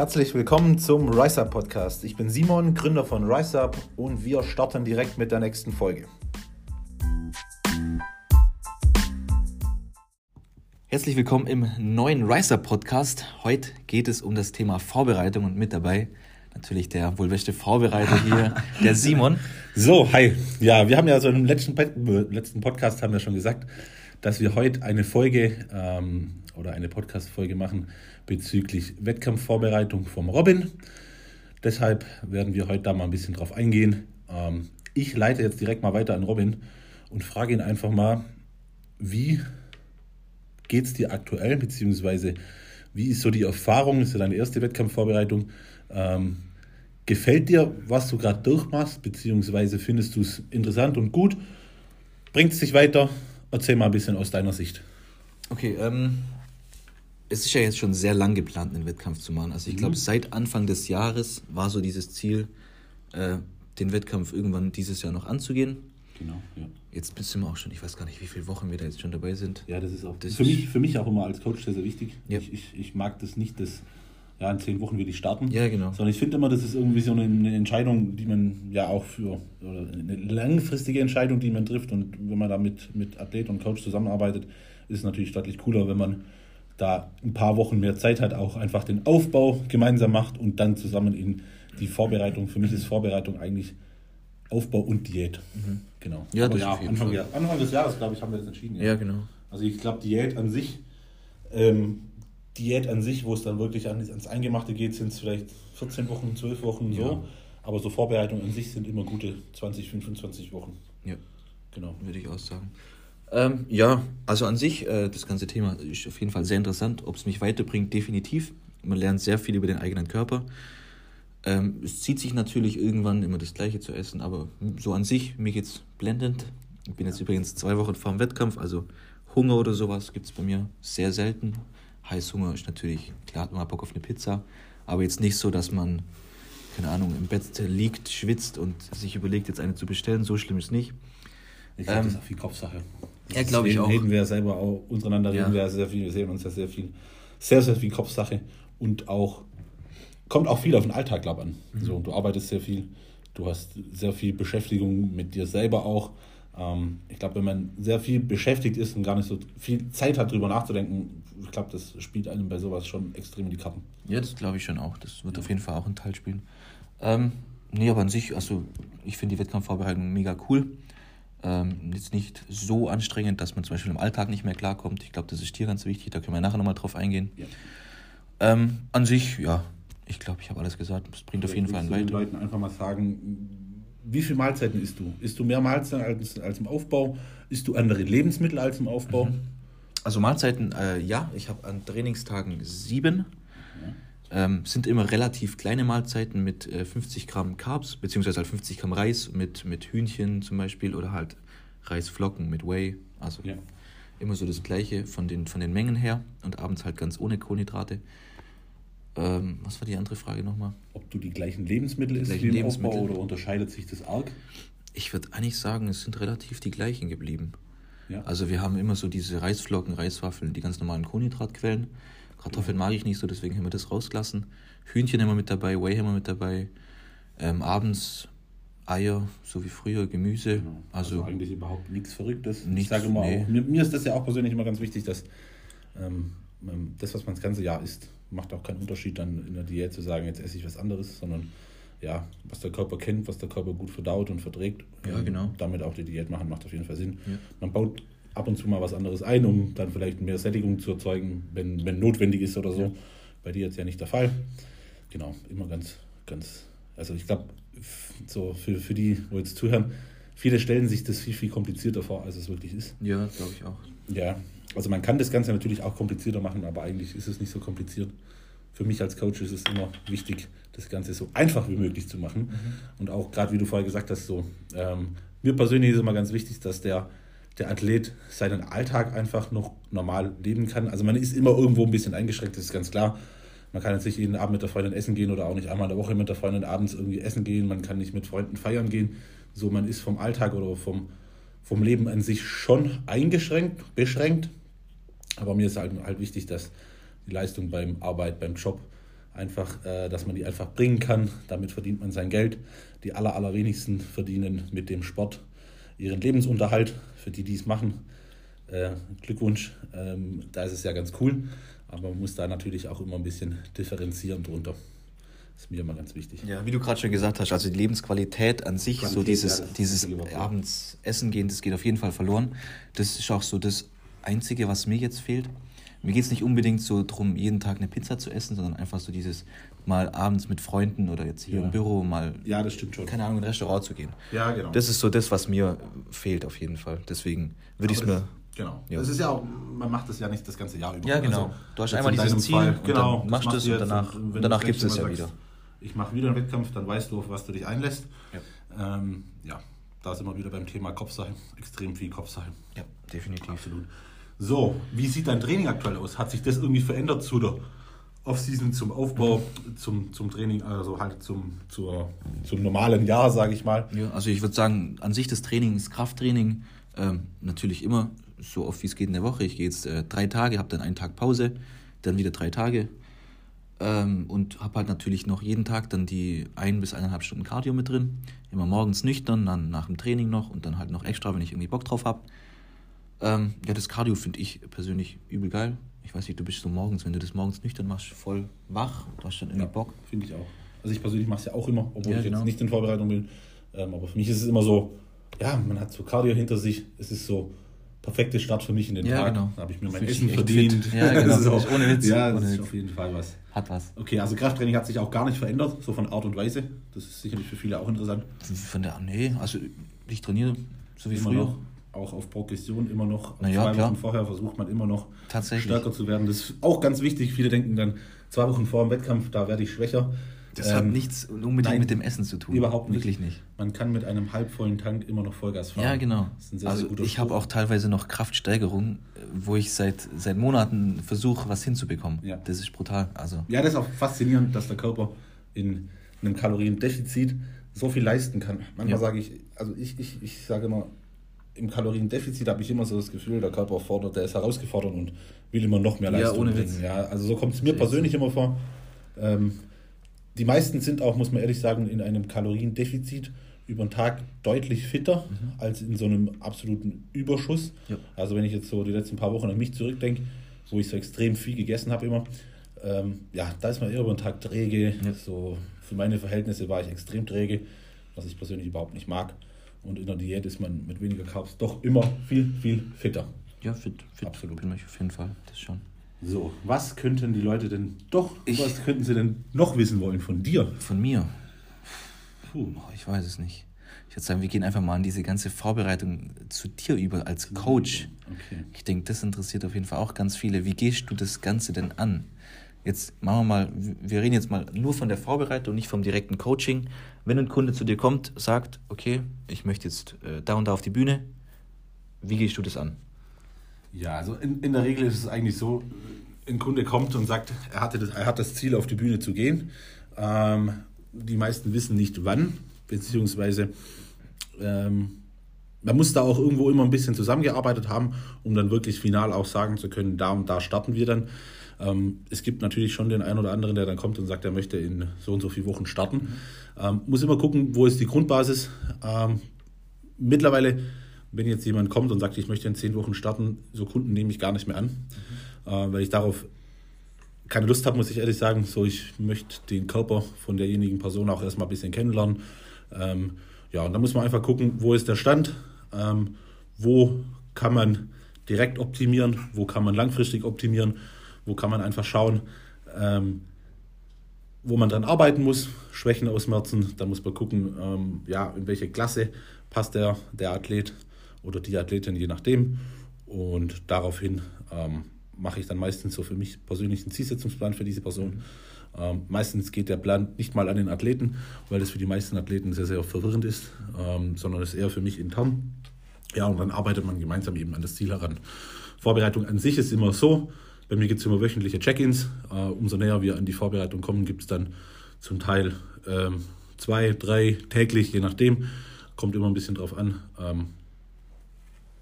Herzlich willkommen zum RiseUp Podcast. Ich bin Simon, Gründer von RiseUp und wir starten direkt mit der nächsten Folge. Herzlich willkommen im neuen RiseUp Podcast. Heute geht es um das Thema Vorbereitung und mit dabei natürlich der wohl beste Vorbereiter hier, der Simon. So, hi. Ja, wir haben ja so im letzten, letzten Podcast haben wir schon gesagt, dass wir heute eine Folge ähm, oder eine Podcast-Folge machen bezüglich Wettkampfvorbereitung vom Robin. Deshalb werden wir heute da mal ein bisschen drauf eingehen. Ähm, ich leite jetzt direkt mal weiter an Robin und frage ihn einfach mal, wie geht es dir aktuell, beziehungsweise wie ist so die Erfahrung, ist ja deine erste Wettkampfvorbereitung, ähm, gefällt dir, was du gerade durchmachst, beziehungsweise findest du es interessant und gut? Bringt es dich weiter? Erzähl mal ein bisschen aus deiner Sicht. Okay, ähm, es ist ja jetzt schon sehr lang geplant, einen Wettkampf zu machen. Also ich glaube, mhm. seit Anfang des Jahres war so dieses Ziel, äh, den Wettkampf irgendwann dieses Jahr noch anzugehen. Genau, ja. Jetzt sind wir auch schon, ich weiß gar nicht, wie viele Wochen wir da jetzt schon dabei sind. Ja, das ist auch das für, mich, für mich auch immer als Coach sehr, sehr wichtig. Ja. Ich, ich, ich mag das nicht, dass ja, in zehn Wochen will ich starten. Ja, genau. Sondern ich finde immer, das ist irgendwie so eine, eine, Entscheidung, die man ja auch für, eine langfristige Entscheidung, die man trifft. Und wenn man da mit, mit Athlet und Coach zusammenarbeitet, ist es natürlich deutlich cooler, wenn man da ein paar Wochen mehr Zeit hat, auch einfach den Aufbau gemeinsam macht und dann zusammen in die Vorbereitung. Für mich ist Vorbereitung eigentlich Aufbau und Diät. Mhm. Genau. Ja, das ja, Anfang, Anfang, des Jahres, glaube ich, haben wir das entschieden. Ja, ja genau. Also ich glaube, Diät an sich ähm, Diät an sich, wo es dann wirklich ans Eingemachte geht, sind es vielleicht 14 Wochen, 12 Wochen so. Ja. Aber so Vorbereitungen an sich sind immer gute 20, 25 Wochen. Ja, genau. Würde ich auch sagen. Ähm, ja, also an sich, äh, das ganze Thema ist auf jeden Fall sehr interessant. Ob es mich weiterbringt, definitiv. Man lernt sehr viel über den eigenen Körper. Ähm, es zieht sich natürlich irgendwann immer das Gleiche zu essen, aber so an sich, mir geht es blendend. Ich bin jetzt übrigens zwei Wochen vor dem Wettkampf, also Hunger oder sowas gibt es bei mir sehr selten. Heißhunger ist natürlich, klar hat man Bock auf eine Pizza, aber jetzt nicht so, dass man, keine Ahnung, im Bett liegt, schwitzt und sich überlegt, jetzt eine zu bestellen. So schlimm ist nicht. Ich glaube, ähm, das ist auch viel Kopfsache. Ja, glaube ich auch. Reden wir selber auch, untereinander reden ja. wir sehr viel, wir sehen uns ja sehr viel, sehr, sehr viel Kopfsache und auch, kommt auch viel auf den Alltag, glaube ich, an. Mhm. So, du arbeitest sehr viel, du hast sehr viel Beschäftigung mit dir selber auch. Ähm, ich glaube, wenn man sehr viel beschäftigt ist und gar nicht so viel Zeit hat, darüber nachzudenken, ich glaube, das spielt einem bei sowas schon extrem in die Karten. Ja, das glaube ich schon auch. Das wird auf jeden Fall auch einen Teil spielen. Ähm, nee, aber an sich, also ich finde die Wettkampfvorbereitung mega cool. Ähm, jetzt nicht so anstrengend, dass man zum Beispiel im Alltag nicht mehr klarkommt. Ich glaube, das ist dir ganz wichtig, da können wir nachher nochmal drauf eingehen. Ja. Ähm, an sich, ja, ich glaube, ich habe alles gesagt. Es bringt auf jeden Fall einen weiter. den Leuten einfach mal sagen, wie viele Mahlzeiten isst du? Isst du mehr Mahlzeiten als, als im Aufbau? Isst du andere Lebensmittel als im Aufbau? Mhm. Also Mahlzeiten, äh, ja, ich habe an Trainingstagen sieben. Ähm, sind immer relativ kleine Mahlzeiten mit äh, 50 Gramm Carbs, beziehungsweise halt 50 Gramm Reis mit, mit Hühnchen zum Beispiel oder halt Reisflocken mit Whey. Also ja. immer so das Gleiche von den, von den Mengen her und abends halt ganz ohne Kohlenhydrate. Ähm, was war die andere Frage nochmal? Ob du die gleichen Lebensmittel isst wie im Lebensmittel. Aufbau oder unterscheidet sich das arg? Ich würde eigentlich sagen, es sind relativ die gleichen geblieben. Ja. Also wir haben immer so diese Reisflocken, Reiswaffeln, die ganz normalen Kohlenhydratquellen. Kartoffeln ja. mag ich nicht so, deswegen haben wir das rausgelassen. Hühnchen immer mit dabei, Whey haben wir mit dabei. Ähm, abends Eier, so wie früher, Gemüse. Genau. Also, also, eigentlich überhaupt nichts Verrücktes. Nichts, ich sage immer nee. auch, mir, mir, ist das ja auch persönlich immer ganz wichtig, dass ähm, ähm das, was man das ganze Jahr isst, macht auch keinen Unterschied dann in der Diät zu sagen, jetzt esse ich was anderes, sondern ja, was der Körper kennt, was der Körper gut verdaut und verträgt. Ja, genau. Damit auch die Diät machen, macht auf jeden Fall Sinn. Ja. Man baut ab und zu mal was anderes ein, um dann vielleicht mehr Sättigung zu erzeugen, wenn, wenn notwendig ist oder so. Ja. Bei dir jetzt ja nicht der Fall. Genau, immer ganz, ganz, also ich glaube, so für, für die, wo jetzt zuhören, viele stellen sich das viel, viel komplizierter vor, als es wirklich ist. Ja, glaube ich auch. Ja, also man kann das Ganze natürlich auch komplizierter machen, aber eigentlich ist es nicht so kompliziert. Für mich als Coach ist es immer wichtig, das Ganze so einfach wie möglich zu machen. Mhm. Und auch gerade, wie du vorher gesagt hast, so, ähm, mir persönlich ist immer ganz wichtig, dass der, der Athlet seinen Alltag einfach noch normal leben kann. Also man ist immer irgendwo ein bisschen eingeschränkt, das ist ganz klar. Man kann jetzt nicht jeden Abend mit der Freundin essen gehen oder auch nicht einmal in der Woche mit der Freundin abends irgendwie essen gehen. Man kann nicht mit Freunden feiern gehen. So, man ist vom Alltag oder vom, vom Leben an sich schon eingeschränkt, beschränkt. Aber mir ist halt, halt wichtig, dass die Leistung beim Arbeit, beim Job einfach, äh, dass man die einfach bringen kann. Damit verdient man sein Geld. Die aller, allerwenigsten verdienen mit dem Sport ihren Lebensunterhalt. Für die, die es machen, äh, Glückwunsch. Ähm, da ist es ja ganz cool. Aber man muss da natürlich auch immer ein bisschen differenzieren drunter. Das ist mir immer ganz wichtig. Ja, wie du gerade schon gesagt hast, also die Lebensqualität an sich, Qualität, so dieses, ja, dieses abends essen gehen, das geht auf jeden Fall verloren. Das ist auch so das Einzige, was mir jetzt fehlt. Mir geht es nicht unbedingt so darum, jeden Tag eine Pizza zu essen, sondern einfach so dieses mal abends mit Freunden oder jetzt hier ja. im Büro mal, ja, das stimmt schon. keine Ahnung, in ein Restaurant zu gehen. Ja, genau. Das ist so das, was mir fehlt auf jeden Fall. Deswegen würde ich es mir Genau. Ja. Das ist ja auch, man macht das ja nicht das ganze Jahr über. Ja, genau. Also, du hast einmal dieses Ziel Fall, genau, machst du es und danach, und, danach gibt es es ja wieder. Ich mache wieder einen Wettkampf, dann weißt du, auf was du dich einlässt. Ja, ähm, ja da sind wir wieder beim Thema Kopfsache. Extrem viel Kopfsache. Ja, definitiv. Absolut. So, wie sieht dein Training aktuell aus? Hat sich das irgendwie verändert zu der Offseason, zum Aufbau, zum, zum Training, also halt zum, zur, zum normalen Jahr, sage ich mal? Ja, also ich würde sagen, an sich das Training, das Krafttraining, ähm, natürlich immer so oft wie es geht in der Woche. Ich gehe jetzt äh, drei Tage, habe dann einen Tag Pause, dann wieder drei Tage ähm, und habe halt natürlich noch jeden Tag dann die ein bis eineinhalb Stunden Cardio mit drin. Immer morgens nüchtern, dann nach dem Training noch und dann halt noch extra, wenn ich irgendwie Bock drauf habe. Ähm, ja, das Cardio finde ich persönlich übel geil. Ich weiß nicht, du bist so morgens, wenn du das morgens nüchtern machst, voll wach. Du hast dann irgendwie ja, Bock. Finde ich auch. Also ich persönlich mache es ja auch immer, obwohl ja, ich genau. jetzt nicht in Vorbereitung bin. Ähm, aber für mich ist es immer so, ja, man hat so Cardio hinter sich. Es ist so, perfekte Start für mich in den ja, Tag. Genau. Da habe ich mir mein Essen verdient. Fit. Ja, genau. auch, ohne Witz. Ja, das ohne ist auf jeden Fall was. Hat was. Okay, also Krafttraining hat sich auch gar nicht verändert, so von Art und Weise. Das ist sicherlich für viele auch interessant. Von der, nee, also ich trainiere so wie immer früher. Noch, auch auf Progression immer noch. Ja, zwei klar. Wochen vorher versucht man immer noch stärker zu werden. Das ist auch ganz wichtig. Viele denken dann, zwei Wochen vor dem Wettkampf, da werde ich schwächer. Das ähm, hat nichts unbedingt nein, mit dem Essen zu tun. Überhaupt nicht. Wirklich nicht. Man kann mit einem halbvollen Tank immer noch Vollgas fahren. Ja, genau. Sehr, also sehr ich habe auch teilweise noch Kraftsteigerung, wo ich seit, seit Monaten versuche, was hinzubekommen. Ja. Das ist brutal. Also. Ja, das ist auch faszinierend, dass der Körper in einem Kaloriendefizit so viel leisten kann. Manchmal ja. sage ich, also ich, ich, ich sage immer, im Kaloriendefizit habe ich immer so das Gefühl, der Körper fordert, der ist herausgefordert und will immer noch mehr Leistung ja, ohne bringen. Witz. Ja, also so kommt es mir persönlich immer vor. Ähm, die meisten sind auch, muss man ehrlich sagen, in einem Kaloriendefizit über den Tag deutlich fitter mhm. als in so einem absoluten Überschuss. Ja. Also wenn ich jetzt so die letzten paar Wochen an mich zurückdenke, wo ich so extrem viel gegessen habe immer, ähm, ja, da ist man eher über den Tag träge. Ja. So für meine Verhältnisse war ich extrem träge, was ich persönlich überhaupt nicht mag. Und in der Diät ist man mit weniger Carbs doch immer viel, viel fitter. Ja, fit, fit. Absolut. Bin ich auf jeden Fall, das schon. So, was könnten die Leute denn doch, ich, was könnten sie denn noch wissen wollen von dir? Von mir? Puh, ich weiß es nicht. Ich würde sagen, wir gehen einfach mal an diese ganze Vorbereitung zu dir über als Coach. Okay. Ich denke, das interessiert auf jeden Fall auch ganz viele. Wie gehst du das Ganze denn an? Jetzt machen wir mal, wir reden jetzt mal nur von der Vorbereitung, nicht vom direkten Coaching. Wenn ein Kunde zu dir kommt, sagt, okay, ich möchte jetzt äh, da und da auf die Bühne, wie gehst du das an? Ja, also in, in der Regel ist es eigentlich so, ein Kunde kommt und sagt, er, hatte das, er hat das Ziel, auf die Bühne zu gehen. Ähm, die meisten wissen nicht wann, beziehungsweise ähm, man muss da auch irgendwo immer ein bisschen zusammengearbeitet haben, um dann wirklich final auch sagen zu können, da und da starten wir dann. Ähm, es gibt natürlich schon den einen oder anderen, der dann kommt und sagt, er möchte in so und so vielen Wochen starten. Ähm, muss immer gucken, wo ist die Grundbasis. Ähm, mittlerweile wenn jetzt jemand kommt und sagt, ich möchte in zehn Wochen starten, so Kunden nehme ich gar nicht mehr an, mhm. äh, weil ich darauf keine Lust habe, muss ich ehrlich sagen. So, ich möchte den Körper von derjenigen Person auch erstmal ein bisschen kennenlernen. Ähm, ja, und da muss man einfach gucken, wo ist der Stand, ähm, wo kann man direkt optimieren, wo kann man langfristig optimieren, wo kann man einfach schauen, ähm, wo man dran arbeiten muss, Schwächen ausmerzen. Da muss man gucken, ähm, ja, in welche Klasse passt der, der Athlet oder die Athletin, je nachdem. Und daraufhin ähm, mache ich dann meistens so für mich persönlich einen Zielsetzungsplan für diese Person. Ähm, meistens geht der Plan nicht mal an den Athleten, weil das für die meisten Athleten sehr, sehr verwirrend ist, ähm, sondern ist eher für mich intern. Ja, und dann arbeitet man gemeinsam eben an das Ziel heran. Vorbereitung an sich ist immer so, bei mir gibt es immer wöchentliche Check-ins. Äh, umso näher wir an die Vorbereitung kommen, gibt es dann zum Teil ähm, zwei, drei täglich, je nachdem. Kommt immer ein bisschen drauf an, ähm,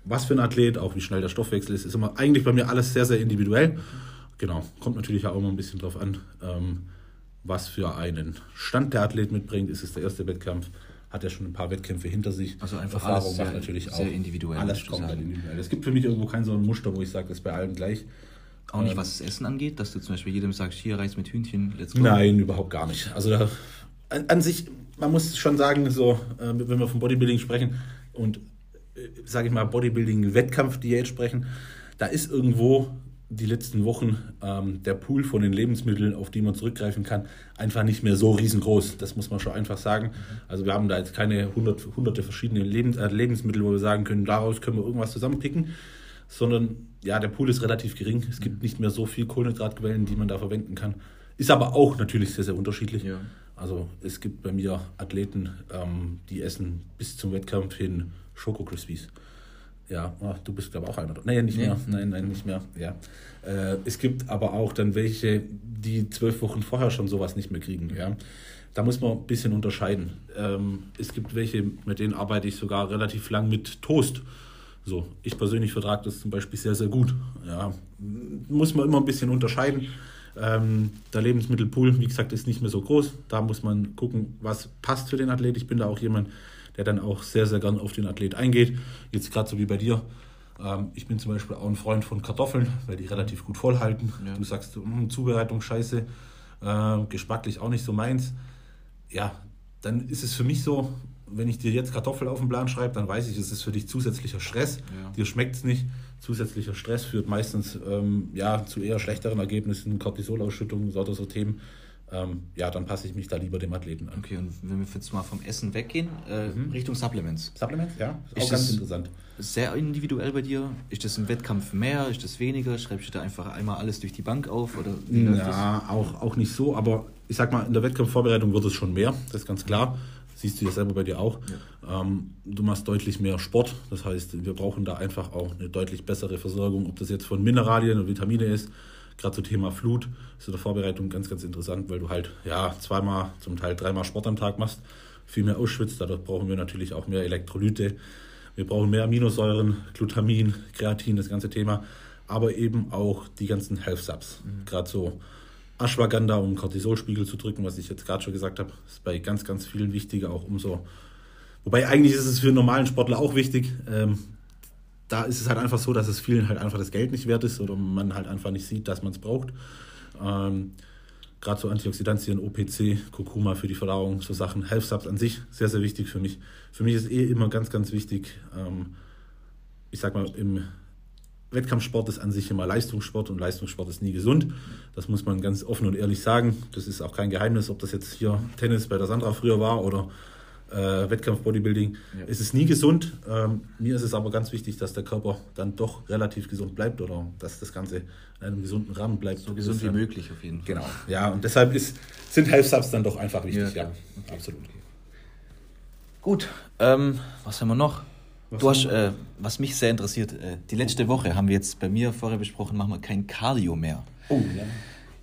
was für ein Athlet, auch wie schnell der Stoffwechsel ist, ist immer eigentlich bei mir alles sehr, sehr individuell. Genau, kommt natürlich auch immer ein bisschen drauf an, ähm, was für einen Stand der Athlet mitbringt. Ist es der erste Wettkampf? Hat er schon ein paar Wettkämpfe hinter sich? Also einfach Erfahrung alles sehr, natürlich auch. Sehr individuell. Alles komplett individuell. Es gibt für mich irgendwo kein so ein Muster, wo ich sage, das ist bei allen gleich. Auch nicht, ähm, was das Essen angeht, dass du zum Beispiel jedem sagst, hier Reis mit Hühnchen, let's go. Nein, überhaupt gar nicht. Also da, an, an, sich, man muss schon sagen, so, äh, wenn wir vom Bodybuilding sprechen und, äh, sage ich mal, Bodybuilding-Wettkampfdiät sprechen, da ist irgendwo die letzten Wochen ähm, der Pool von den Lebensmitteln, auf die man zurückgreifen kann, einfach nicht mehr so riesengroß. Das muss man schon einfach sagen. Also wir haben da jetzt keine hundert, hunderte verschiedene Lebens, äh, Lebensmittel, wo wir sagen können, daraus können wir irgendwas zusammenpicken, sondern ja, der Pool ist relativ gering. Es gibt nicht mehr so viel Kohlenhydratquellen, die man da verwenden kann. Ist aber auch natürlich sehr, sehr unterschiedlich. Ja. Also es gibt bei mir Athleten, ähm, die essen bis zum Wettkampf hin Schoko Crispies. Ja, ach, du bist glaube ich auch einer. Nein, nicht nee. mehr. Nein, nein, nicht mehr. Ja. Äh, es gibt aber auch dann welche, die zwölf Wochen vorher schon sowas nicht mehr kriegen. Ja. Da muss man ein bisschen unterscheiden. Ähm, es gibt welche, mit denen arbeite ich sogar relativ lang mit Toast. So, ich persönlich vertrage das zum Beispiel sehr, sehr gut. Ja, muss man immer ein bisschen unterscheiden. Ähm, der Lebensmittelpool, wie gesagt, ist nicht mehr so groß. Da muss man gucken, was passt für den Athlet. Ich bin da auch jemand, der dann auch sehr, sehr gern auf den Athlet eingeht. Jetzt gerade so wie bei dir. Ähm, ich bin zum Beispiel auch ein Freund von Kartoffeln, weil die relativ gut vollhalten. Ja. Du sagst, mh, Zubereitung scheiße, äh, geschmacklich auch nicht so meins. Ja, dann ist es für mich so, wenn ich dir jetzt Kartoffel auf den Plan schreibe, dann weiß ich, es ist für dich zusätzlicher Stress. Ja. Dir schmeckt es nicht. Zusätzlicher Stress führt meistens ähm, ja, zu eher schlechteren Ergebnissen, Cortisolausschüttung, so, so Themen ähm, ja, dann passe ich mich da lieber dem Athleten an. Okay, und wenn wir jetzt mal vom Essen weggehen, äh, mhm. Richtung Supplements. Supplements, ja, ist, ist auch ganz interessant. Sehr individuell bei dir. Ist das im Wettkampf mehr, ist das weniger? Schreibst du da einfach einmal alles durch die Bank auf? Oder ja, auch, auch nicht so, aber ich sag mal, in der Wettkampfvorbereitung wird es schon mehr, das ist ganz klar. Siehst du ja selber bei dir auch. Ja. Ähm, du machst deutlich mehr Sport, das heißt, wir brauchen da einfach auch eine deutlich bessere Versorgung, ob das jetzt von Mineralien und Vitamine ist gerade zum Thema Flut ist in der Vorbereitung ganz, ganz interessant, weil du halt ja zweimal, zum Teil dreimal Sport am Tag machst, viel mehr ausschwitzt. Dadurch brauchen wir natürlich auch mehr Elektrolyte. Wir brauchen mehr Aminosäuren, Glutamin, Kreatin, das ganze Thema, aber eben auch die ganzen Health Subs. Mhm. Gerade so Ashwagandha, um Cortisolspiegel zu drücken, was ich jetzt gerade schon gesagt habe, ist bei ganz, ganz vielen wichtig, auch umso. Wobei eigentlich ist es für einen normalen Sportler auch wichtig. Ähm, da ist es halt einfach so, dass es vielen halt einfach das Geld nicht wert ist oder man halt einfach nicht sieht, dass man es braucht. Ähm, Gerade so Antioxidantien, OPC, Kurkuma für die Verdauung, so Sachen, Health Subs an sich, sehr, sehr wichtig für mich. Für mich ist eh immer ganz, ganz wichtig, ähm, ich sag mal, im Wettkampfsport ist an sich immer Leistungssport und Leistungssport ist nie gesund. Das muss man ganz offen und ehrlich sagen. Das ist auch kein Geheimnis, ob das jetzt hier Tennis bei der Sandra früher war oder äh, Wettkampf-Bodybuilding. Ja. Es ist nie gesund. Ähm, mir ist es aber ganz wichtig, dass der Körper dann doch relativ gesund bleibt oder dass das Ganze in einem gesunden Rahmen bleibt. So gesund wie möglich auf jeden Fall. Genau, ja, und deshalb ist, sind Health Subs dann doch einfach wichtig, ja. ja. Okay. Absolut. Gut, ähm, was haben wir noch? Was, du hast, äh, was mich sehr interessiert, äh, die letzte Woche haben wir jetzt bei mir vorher besprochen, machen wir kein Cardio mehr. Oh, ja.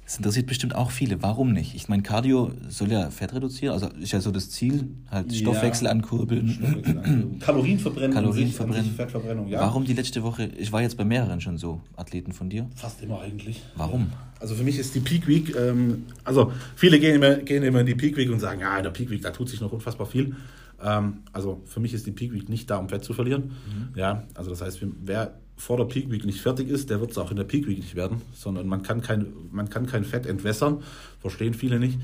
Das interessiert bestimmt auch viele. Warum nicht? Ich meine, Cardio soll ja Fett reduzieren, also ist ja so das Ziel, halt Stoffwechsel ja. ankurbeln. Stoffwechsel ankurbeln. Kalorien verbrennen. Kalorien verbrennen. Fettverbrennung, ja. Warum die letzte Woche? Ich war jetzt bei mehreren schon so Athleten von dir. Fast immer eigentlich. Warum? Also für mich ist die Peak Week, ähm, also viele gehen immer, gehen immer in die Peak Week und sagen, ja, in der Peak Week, da tut sich noch unfassbar viel. Ähm, also für mich ist die Peak Week nicht da, um Fett zu verlieren. Mhm. Ja, also das heißt, wer vor der Peak Week nicht fertig ist, der wird es auch in der Peak Week nicht werden, sondern man kann kein, man kann kein Fett entwässern, verstehen viele nicht.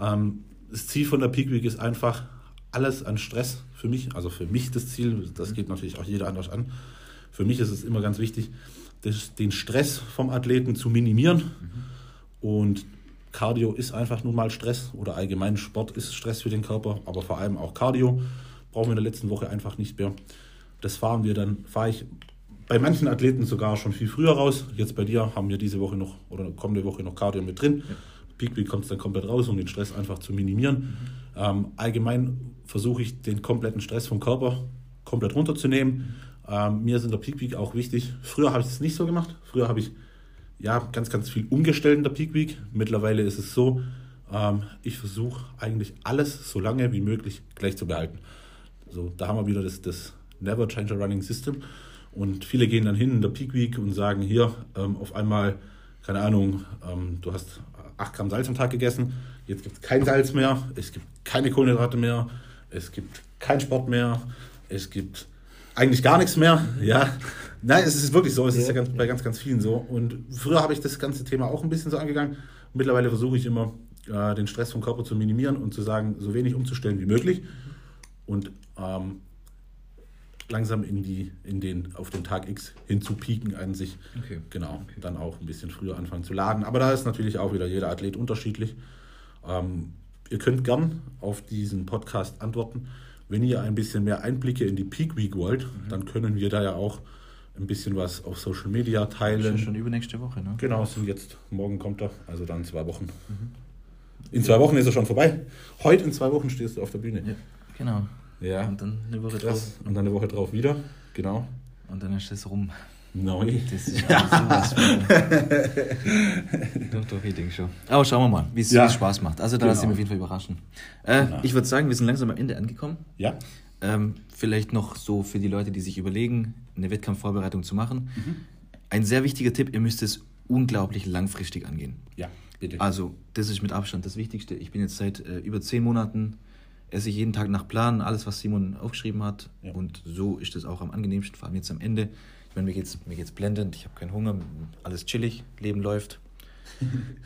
Ähm, das Ziel von der Peak Week ist einfach alles an Stress für mich, also für mich das Ziel, das geht natürlich auch jeder anders an. Für mich ist es immer ganz wichtig, den Stress vom Athleten zu minimieren. Mhm. Und Cardio ist einfach nun mal Stress oder allgemein Sport ist Stress für den Körper, aber vor allem auch Cardio brauchen wir in der letzten Woche einfach nicht mehr. Das fahren wir dann, fahre ich bei manchen Athleten sogar schon viel früher raus. Jetzt bei dir haben wir diese Woche noch oder kommende Woche noch Cardio mit drin. Ja. Peak Week kommt es dann komplett raus, um den Stress einfach zu minimieren. Mhm. Ähm, allgemein versuche ich den kompletten Stress vom Körper komplett runterzunehmen. Ähm, mir ist in der Peak Week auch wichtig. Früher habe ich es nicht so gemacht. Früher habe ich ja ganz, ganz viel umgestellt in der Peak Week. Mittlerweile ist es so, ähm, ich versuche eigentlich alles so lange wie möglich gleich zu behalten. So, da haben wir wieder das, das Never Change a Running System. Und viele gehen dann hin in der Peak Week und sagen hier, ähm, auf einmal keine Ahnung, ähm, du hast 8 Gramm Salz am Tag gegessen, jetzt gibt es kein Salz mehr, es gibt keine Kohlenhydrate mehr, es gibt keinen Sport mehr, es gibt eigentlich gar nichts mehr. Ja, nein, es ist wirklich so, es ja. ist ja ganz, bei ganz, ganz vielen so. Und früher habe ich das ganze Thema auch ein bisschen so angegangen. Mittlerweile versuche ich immer, äh, den Stress vom Körper zu minimieren und zu sagen, so wenig umzustellen wie möglich. Und ähm, langsam in die, in den, auf den Tag X hinzupieken an sich. Okay. Genau. Okay. Dann auch ein bisschen früher anfangen zu laden. Aber da ist natürlich auch wieder jeder Athlet unterschiedlich. Ähm, ihr könnt gern auf diesen Podcast antworten. Wenn ihr ein bisschen mehr Einblicke in die Peak Week wollt, mhm. dann können wir da ja auch ein bisschen was auf Social Media teilen. Schon, schon übernächste Woche, ne? Genau, sind jetzt, morgen kommt er, also dann zwei Wochen. Mhm. In zwei Wochen ist er schon vorbei. Heute in zwei Wochen stehst du auf der Bühne. Ja, genau. Ja. Und dann eine Woche Krass. drauf. Und dann eine Woche drauf wieder. Genau. Und dann ist das rum. Neu. Das ist sowas Doch, doch, ich denke schon. Aber schauen wir mal, wie es ja. Spaß macht. Also da genau. lasse ich mich auf jeden Fall überraschen. Äh, genau. Ich würde sagen, wir sind langsam am Ende angekommen. Ja. Ähm, vielleicht noch so für die Leute, die sich überlegen, eine Wettkampfvorbereitung zu machen. Mhm. Ein sehr wichtiger Tipp, ihr müsst es unglaublich langfristig angehen. Ja, bitte. Also, das ist mit Abstand das Wichtigste. Ich bin jetzt seit äh, über zehn Monaten esse ich jeden Tag nach Plan, alles, was Simon aufgeschrieben hat. Ja. Und so ist es auch am angenehmsten, vor allem jetzt am Ende. Ich meine, mir geht's, mir geht's blendend, ich habe keinen Hunger, alles chillig, Leben läuft.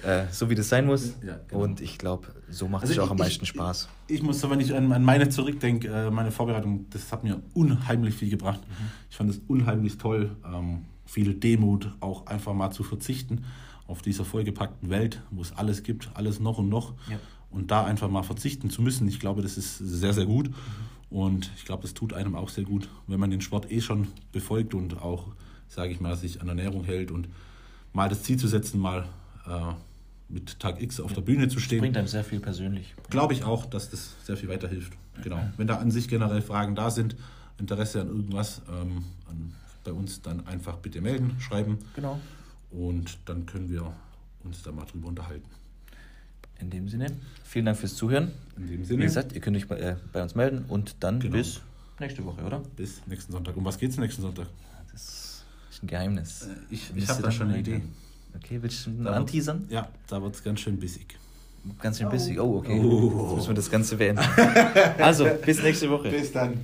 Äh, so wie das sein muss. Ja, genau. Und ich glaube, so macht also es auch am meisten Spaß. Ich, ich, muss so, wenn ich an, an meine zurückdenke, äh, meine Vorbereitung, das hat mir unheimlich viel gebracht. Mhm. Ich fand es unheimlich toll, ähm, viel Demut, auch einfach mal zu verzichten auf dieser vollgepackten Welt, wo es alles gibt, alles noch und noch. Ja und da einfach mal verzichten zu müssen, ich glaube, das ist sehr, sehr gut. Und ich glaube, das tut einem auch sehr gut, wenn man den Sport eh schon befolgt und auch, sage ich mal, sich an Ernährung hält und mal das Ziel zu setzen, mal mit Tag X auf der Bühne zu stehen. Das bringt einem sehr viel persönlich. Glaube ich auch, dass das sehr viel weiterhilft. Genau. Wenn da an sich generell Fragen da sind, Interesse an irgendwas, ähm, an, bei uns dann einfach bitte melden, schreiben. Genau. Und dann können wir uns da mal drüber unterhalten. In dem Sinne, vielen Dank fürs Zuhören. In dem Sinne. Wie gesagt, ihr könnt euch bei, äh, bei uns melden und dann genau. bis nächste Woche, oder? Bis nächsten Sonntag. Um was geht's nächsten Sonntag? Das ist ein Geheimnis. Äh, ich, ich habe da schon eine Idee. Okay, willst du anteasern? Ja, da wird es ganz schön bissig. Ganz schön bissig. Oh, okay. Oh. Jetzt müssen wir das Ganze beenden. also, bis nächste Woche. Bis dann.